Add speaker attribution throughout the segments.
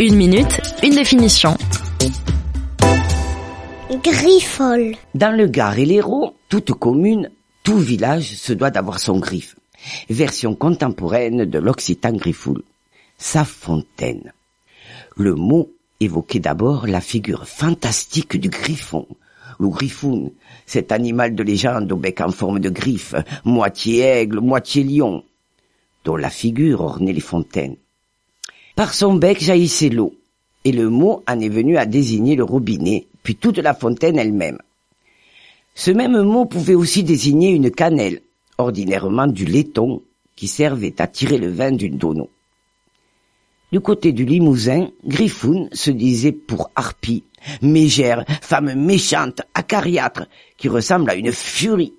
Speaker 1: Une minute, une définition.
Speaker 2: Griffol.
Speaker 3: Dans le Gard et l'Hérault, toute commune, tout village se doit d'avoir son griffe. Version contemporaine de l'occitan griffoul. Sa fontaine. Le mot évoquait d'abord la figure fantastique du griffon, le griffoun, cet animal de légende au bec en forme de griffe, moitié aigle, moitié lion, dont la figure ornait les fontaines. Par son bec jaillissait l'eau, et le mot en est venu à désigner le robinet, puis toute la fontaine elle-même. Ce même mot pouvait aussi désigner une cannelle, ordinairement du laiton, qui servait à tirer le vin d'une tonneau. Du côté du Limousin, Griffoun se disait pour harpie, mégère, femme méchante, acariâtre, qui ressemble à une furie.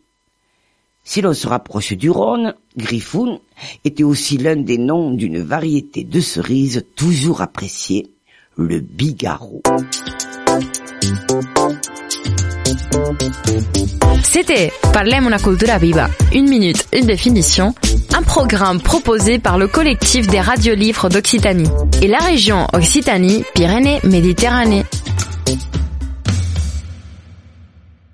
Speaker 3: Si l'on se rapproche du Rhône, Griffoun était aussi l'un des noms d'une variété de cerises toujours appréciée, le bigarro.
Speaker 1: C'était Parlem una cultura viva. Une minute, une définition. Un programme proposé par le collectif des radios livres d'Occitanie et la région Occitanie-Pyrénées-Méditerranée.